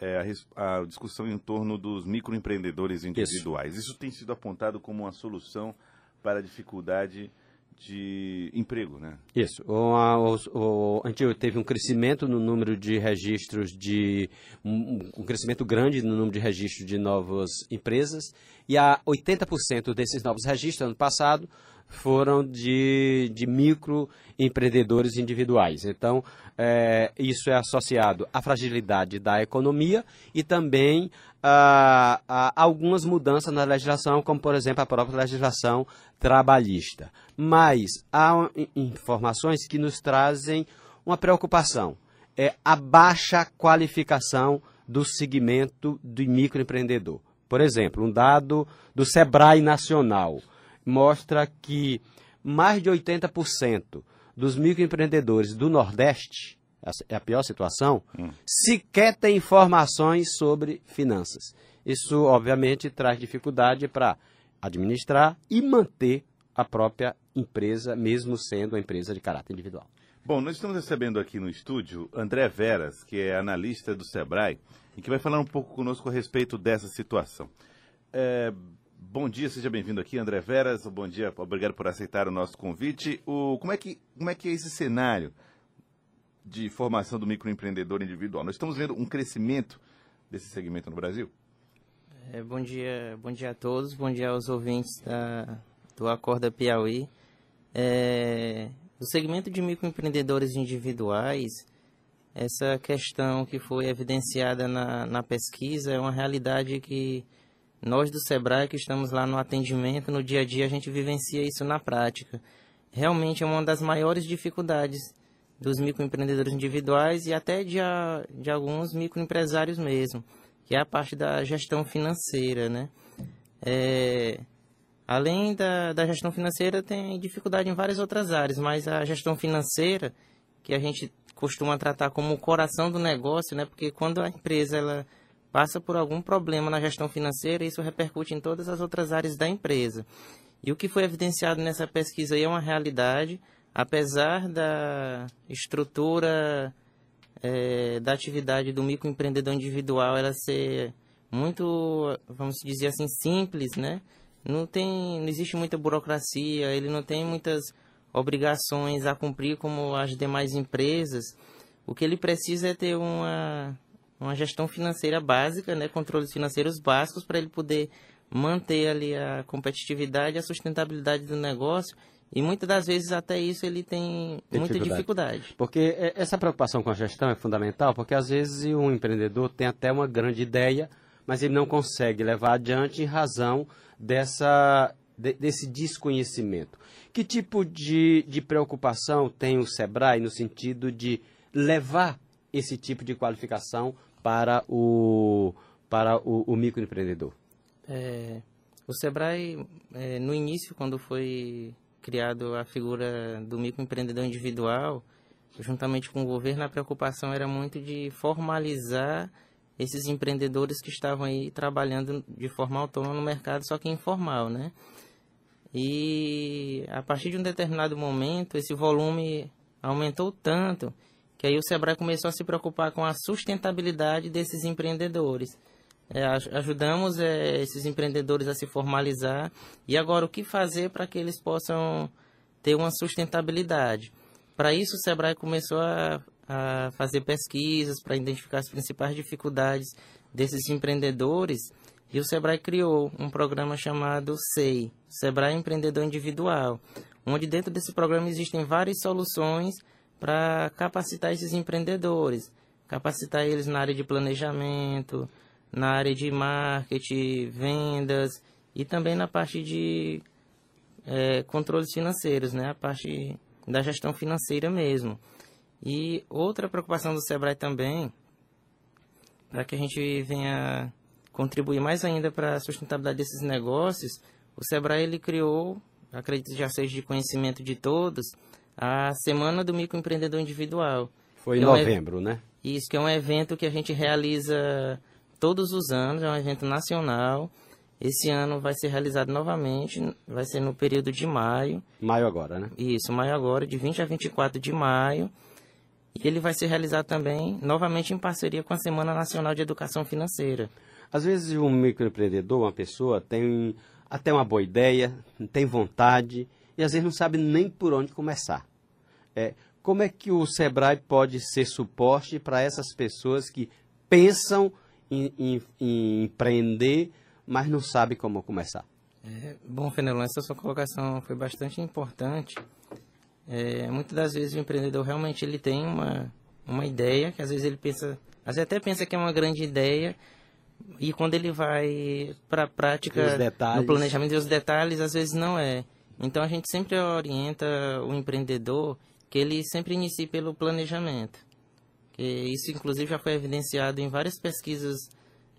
é, a, a, discussão em torno dos microempreendedores individuais. Isso. Isso tem sido apontado como uma solução para a dificuldade de emprego, né? Isso. O, a, o, a gente teve um crescimento no número de registros de um, um, crescimento grande no número de registros de novas empresas e a 80% desses novos registros ano passado foram de, de microempreendedores individuais. Então, é, isso é associado à fragilidade da economia e também a, a, algumas mudanças na legislação, como, por exemplo, a própria legislação trabalhista. Mas há informações que nos trazem uma preocupação. É a baixa qualificação do segmento do microempreendedor. Por exemplo, um dado do Sebrae Nacional mostra que mais de 80% dos microempreendedores do Nordeste, é a pior situação, hum. sequer tem informações sobre finanças. Isso, obviamente, traz dificuldade para administrar e manter a própria empresa, mesmo sendo uma empresa de caráter individual. Bom, nós estamos recebendo aqui no estúdio André Veras, que é analista do Sebrae, e que vai falar um pouco conosco a respeito dessa situação. É, Bom dia, seja bem-vindo aqui, André Veras. Bom dia, obrigado por aceitar o nosso convite. O, como, é que, como é que é esse cenário de formação do microempreendedor individual? Nós estamos vendo um crescimento desse segmento no Brasil? É, bom dia, bom dia a todos, bom dia aos ouvintes da, do Acorda Piauí. É, o segmento de microempreendedores individuais, essa questão que foi evidenciada na, na pesquisa é uma realidade que nós do Sebrae que estamos lá no atendimento, no dia a dia, a gente vivencia isso na prática. Realmente é uma das maiores dificuldades dos microempreendedores individuais e até de, de alguns microempresários mesmo, que é a parte da gestão financeira, né? É, além da, da gestão financeira, tem dificuldade em várias outras áreas, mas a gestão financeira, que a gente costuma tratar como o coração do negócio, né? Porque quando a empresa ela passa por algum problema na gestão financeira, isso repercute em todas as outras áreas da empresa. E o que foi evidenciado nessa pesquisa é uma realidade, apesar da estrutura é, da atividade do microempreendedor individual ela ser muito, vamos dizer assim, simples, né? Não tem, não existe muita burocracia, ele não tem muitas obrigações a cumprir como as demais empresas. O que ele precisa é ter uma uma gestão financeira básica, né, controles financeiros básicos para ele poder manter ali a competitividade e a sustentabilidade do negócio. E muitas das vezes até isso ele tem muita dificuldade. dificuldade. Porque essa preocupação com a gestão é fundamental, porque às vezes um empreendedor tem até uma grande ideia, mas ele não consegue levar adiante em razão dessa, de, desse desconhecimento. Que tipo de, de preocupação tem o SEBRAE no sentido de levar esse tipo de qualificação para o, para o, o microempreendedor? É, o Sebrae, é, no início, quando foi criado a figura do microempreendedor individual, juntamente com o governo, a preocupação era muito de formalizar esses empreendedores que estavam aí trabalhando de forma autônoma no mercado, só que informal, né? E a partir de um determinado momento, esse volume aumentou tanto que aí o Sebrae começou a se preocupar com a sustentabilidade desses empreendedores. É, ajudamos é, esses empreendedores a se formalizar e agora o que fazer para que eles possam ter uma sustentabilidade. Para isso, o Sebrae começou a, a fazer pesquisas para identificar as principais dificuldades desses empreendedores e o Sebrae criou um programa chamado SEI, Sebrae Empreendedor Individual, onde dentro desse programa existem várias soluções para capacitar esses empreendedores, capacitar eles na área de planejamento, na área de marketing, vendas e também na parte de é, controles financeiros, né? a parte da gestão financeira mesmo. E outra preocupação do Sebrae também, para que a gente venha contribuir mais ainda para a sustentabilidade desses negócios, o Sebrae ele criou, acredito que já seja de conhecimento de todos, a Semana do Microempreendedor Individual. Foi em é novembro, um, né? Isso, que é um evento que a gente realiza todos os anos, é um evento nacional. Esse ano vai ser realizado novamente, vai ser no período de maio. Maio agora, né? Isso, maio agora, de 20 a 24 de maio. E ele vai ser realizado também, novamente, em parceria com a Semana Nacional de Educação Financeira. Às vezes, um microempreendedor, uma pessoa, tem até uma boa ideia, tem vontade e às vezes não sabe nem por onde começar. É, como é que o Sebrae pode ser suporte para essas pessoas que pensam em, em, em empreender, mas não sabem como começar? É, bom, Fenelon, essa sua colocação foi bastante importante. É, muitas das vezes o empreendedor realmente ele tem uma, uma ideia, que às vezes ele pensa, às vezes até pensa que é uma grande ideia, e quando ele vai para a prática, no planejamento e os detalhes, às vezes não é. Então a gente sempre orienta o empreendedor que ele sempre inicie pelo planejamento. Que isso inclusive já foi evidenciado em várias pesquisas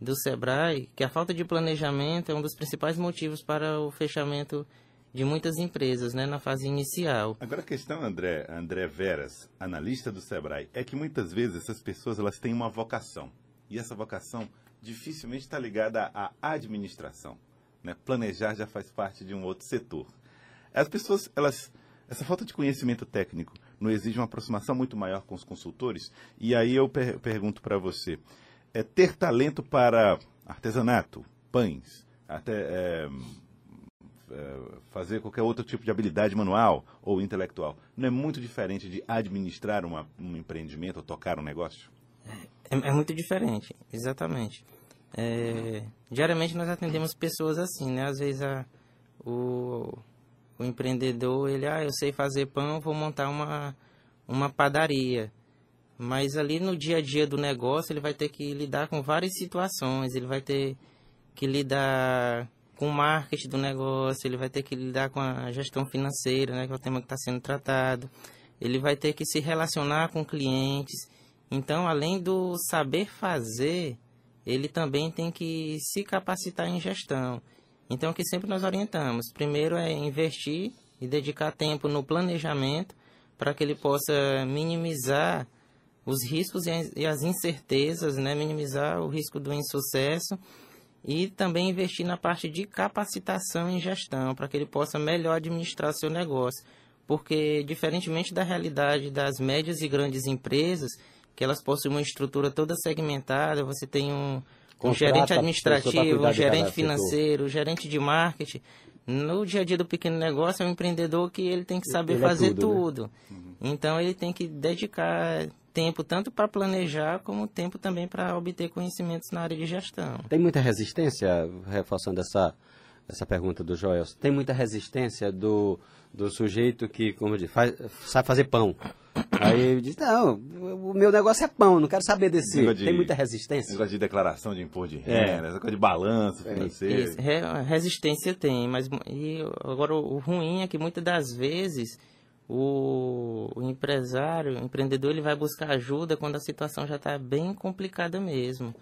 do Sebrae que a falta de planejamento é um dos principais motivos para o fechamento de muitas empresas né, na fase inicial. Agora a questão, André, André Veras, analista do Sebrae, é que muitas vezes essas pessoas elas têm uma vocação. E essa vocação dificilmente está ligada à administração. Né? Planejar já faz parte de um outro setor. As pessoas, elas, essa falta de conhecimento técnico não exige uma aproximação muito maior com os consultores? E aí eu per pergunto para você, é, ter talento para artesanato, pães, até é, é, fazer qualquer outro tipo de habilidade manual ou intelectual, não é muito diferente de administrar uma, um empreendimento ou tocar um negócio? É, é muito diferente, exatamente. É, diariamente nós atendemos pessoas assim, né? Às vezes a, o, o empreendedor, ele, ah, eu sei fazer pão, vou montar uma, uma padaria. Mas ali no dia a dia do negócio, ele vai ter que lidar com várias situações. Ele vai ter que lidar com o marketing do negócio, ele vai ter que lidar com a gestão financeira, né, que é o tema que está sendo tratado. Ele vai ter que se relacionar com clientes. Então, além do saber fazer, ele também tem que se capacitar em gestão. Então, o que sempre nós orientamos, primeiro é investir e dedicar tempo no planejamento para que ele possa minimizar os riscos e as incertezas, né? minimizar o risco do insucesso e também investir na parte de capacitação em gestão, para que ele possa melhor administrar seu negócio. Porque, diferentemente da realidade das médias e grandes empresas, que elas possuem uma estrutura toda segmentada, você tem um, um gerente administrativo, um gerente financeiro, um gerente de marketing. No dia a dia do pequeno negócio, é um empreendedor que ele tem que saber ele é fazer é tudo. tudo. Né? Então, ele tem que dedicar tempo tanto para planejar como tempo também para obter conhecimentos na área de gestão. Tem muita resistência, reforçando essa, essa pergunta do Joel, tem muita resistência do, do sujeito que, como eu disse, faz, sabe fazer pão. Aí ele diz, não, o meu negócio é pão, não quero saber desse. De, tem muita resistência. Negócio de declaração de imposto de renda, é. essa coisa de balanço é. financeiro. Isso, resistência tem, mas e agora o ruim é que muitas das vezes o, o empresário, o empreendedor, ele vai buscar ajuda quando a situação já está bem complicada mesmo.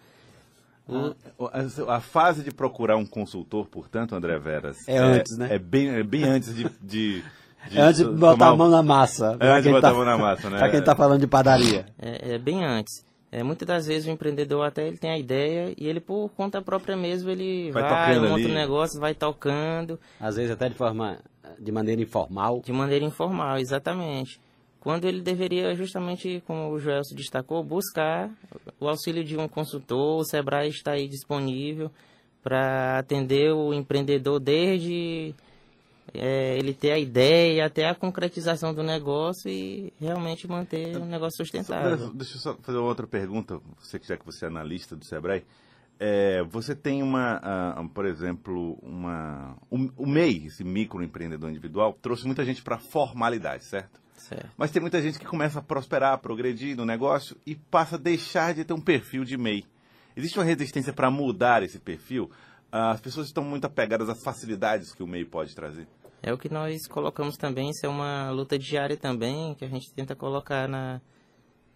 O... A, a, fase de procurar um consultor, portanto, André Veras, é, é antes, né? É bem, é bem antes de, de, de é antes de botar a mão na massa. É antes de botar tá, a mão na massa, né? Para quem está falando de padaria. É, é bem antes. É, muitas das vezes o empreendedor até ele tem a ideia e ele por conta própria mesmo ele vai, vai monta ali. um negócio, vai tocando. Às vezes até de forma de maneira informal. De maneira informal, exatamente. Quando ele deveria justamente, como o Joel se destacou, buscar o auxílio de um consultor, o Sebrae está aí disponível para atender o empreendedor desde é, ele ter a ideia até a concretização do negócio e realmente manter um negócio sustentável. Deixa eu só fazer uma outra pergunta, você já que você é analista do Sebrae. É, você tem uma, uh, por exemplo, uma, o, o MEI, esse microempreendedor individual, trouxe muita gente para formalidade, certo? certo? Mas tem muita gente que começa a prosperar, a progredir no negócio e passa a deixar de ter um perfil de MEI. Existe uma resistência para mudar esse perfil? As pessoas estão muito apegadas às facilidades que o MEI pode trazer. É o que nós colocamos também, isso é uma luta diária também, que a gente tenta colocar na,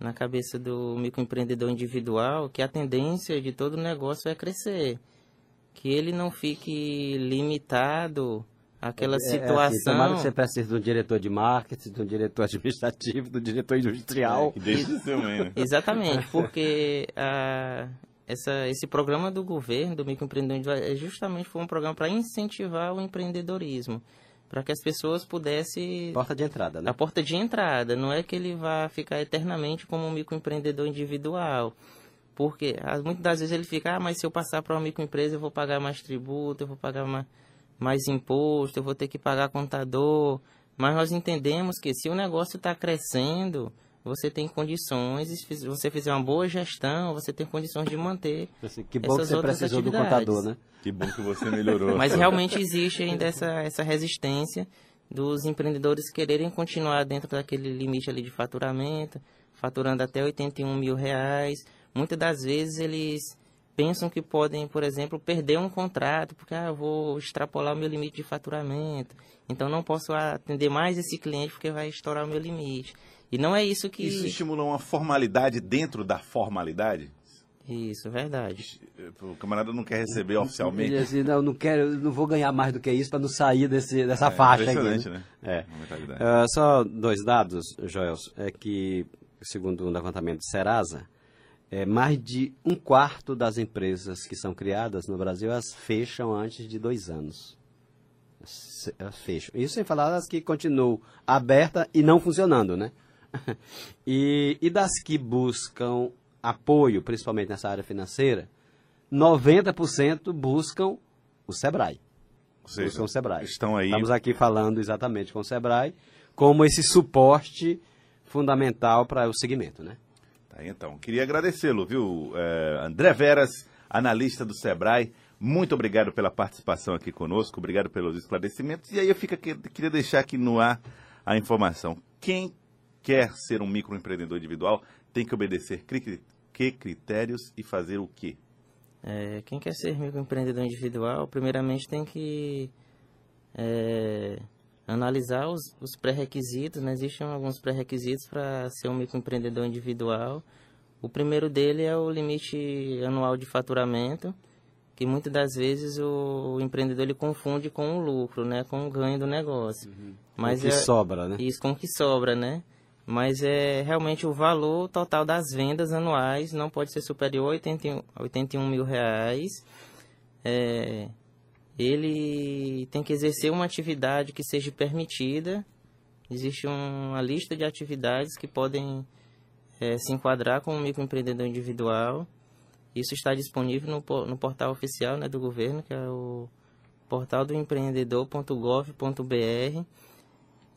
na cabeça do microempreendedor individual, que a tendência de todo negócio é crescer. Que ele não fique limitado àquela é, situação. É assim, tomara que você precise de um diretor de marketing, de um diretor administrativo, do diretor industrial. É, deixa de ser né? Exatamente, porque a, essa, esse programa do governo, do microempreendedor, é justamente foi um programa para incentivar o empreendedorismo. para que as pessoas pudessem porta de entrada, né? A porta de entrada, não é que ele vá ficar eternamente como um microempreendedor individual. Porque muitas das vezes ele fica, ah, mas se eu passar para uma microempresa eu vou pagar mais tributo, eu vou pagar mais, mais imposto, eu vou ter que pagar contador. Mas nós entendemos que se o negócio está crescendo, você tem condições, se você fizer uma boa gestão, você tem condições de manter. Assim, que bom que você precisou do contador, né? Que bom que você melhorou. Mas realmente existe ainda essa, essa resistência dos empreendedores quererem continuar dentro daquele limite ali de faturamento, faturando até 81 mil reais. Muitas das vezes eles pensam que podem, por exemplo, perder um contrato, porque ah, eu vou extrapolar o meu limite de faturamento, então não posso atender mais esse cliente porque vai estourar o meu limite. E não é isso que. Isso estimula uma formalidade dentro da formalidade? Isso, verdade. O camarada não quer receber oficialmente. Ele assim, não, não quero, não vou ganhar mais do que isso para não sair desse, dessa é, faixa aqui. Né? É. Uh, só dois dados, Joels, é que, segundo um levantamento de Serasa, é, mais de um quarto das empresas que são criadas no Brasil, elas fecham antes de dois anos. Elas fecham. Isso sem falar das que continuam abertas e não funcionando, né? e, e das que buscam apoio, principalmente nessa área financeira, 90% buscam o Sebrae. Ou seja, buscam o Sebrae. Estão aí... Estamos aqui falando exatamente com o Sebrae como esse suporte fundamental para o segmento, né? Tá, então, queria agradecê-lo, viu, é, André Veras, analista do Sebrae. Muito obrigado pela participação aqui conosco, obrigado pelos esclarecimentos. E aí eu fica, queria deixar aqui no ar a informação. Quem quer ser um microempreendedor individual tem que obedecer que critérios e fazer o quê? É, quem quer ser microempreendedor individual, primeiramente tem que é, analisar os, os pré-requisitos. Né? Existem alguns pré-requisitos para ser um microempreendedor individual. O primeiro dele é o limite anual de faturamento, que muitas das vezes o, o empreendedor ele confunde com o lucro, né? com o ganho do negócio. Uhum. Mas com o que é, sobra, né? Isso, com o que sobra, né? Mas é realmente o valor total das vendas anuais não pode ser superior a 81, 81 mil reais. É, ele tem que exercer uma atividade que seja permitida. Existe uma lista de atividades que podem é, se enquadrar como microempreendedor individual. Isso está disponível no, no portal oficial né, do governo, que é o portal do empreendedor.gov.br.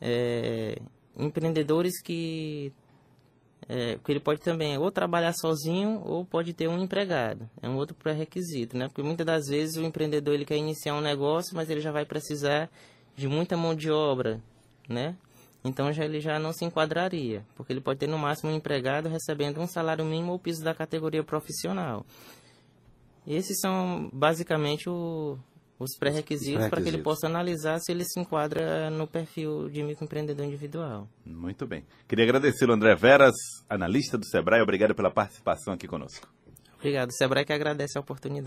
É, empreendedores que é, ele pode também ou trabalhar sozinho ou pode ter um empregado. É um outro pré-requisito, né? Porque muitas das vezes o empreendedor ele quer iniciar um negócio, mas ele já vai precisar de muita mão de obra, né? Então já ele já não se enquadraria, porque ele pode ter no máximo um empregado recebendo um salário mínimo ou piso da categoria profissional. Esses são basicamente o, os pré-requisitos para que ele possa analisar se ele se enquadra no perfil de microempreendedor individual. Muito bem. Queria agradecer o André Veras, analista do Sebrae. Obrigado pela participação aqui conosco. Obrigado. O Sebrae que agradece a oportunidade.